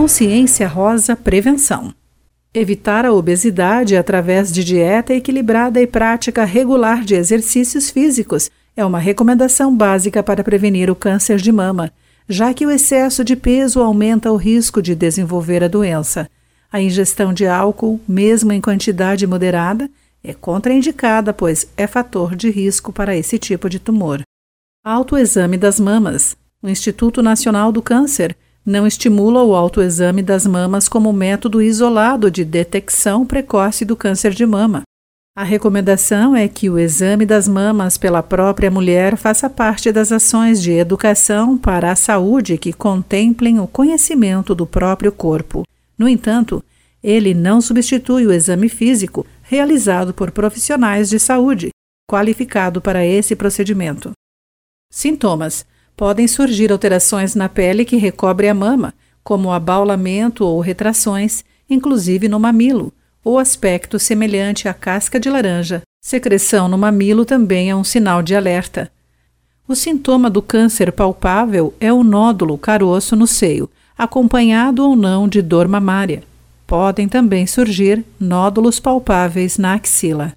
Consciência Rosa Prevenção. Evitar a obesidade através de dieta equilibrada e prática regular de exercícios físicos é uma recomendação básica para prevenir o câncer de mama, já que o excesso de peso aumenta o risco de desenvolver a doença. A ingestão de álcool, mesmo em quantidade moderada, é contraindicada, pois é fator de risco para esse tipo de tumor. Autoexame das mamas. O Instituto Nacional do Câncer não estimula o autoexame das mamas como método isolado de detecção precoce do câncer de mama. A recomendação é que o exame das mamas pela própria mulher faça parte das ações de educação para a saúde que contemplem o conhecimento do próprio corpo. No entanto, ele não substitui o exame físico realizado por profissionais de saúde, qualificado para esse procedimento. Sintomas: podem surgir alterações na pele que recobre a mama, como abaulamento ou retrações, inclusive no mamilo, ou aspecto semelhante à casca de laranja. Secreção no mamilo também é um sinal de alerta. O sintoma do câncer palpável é o nódulo caroço no seio, acompanhado ou não de dor mamária. Podem também surgir nódulos palpáveis na axila.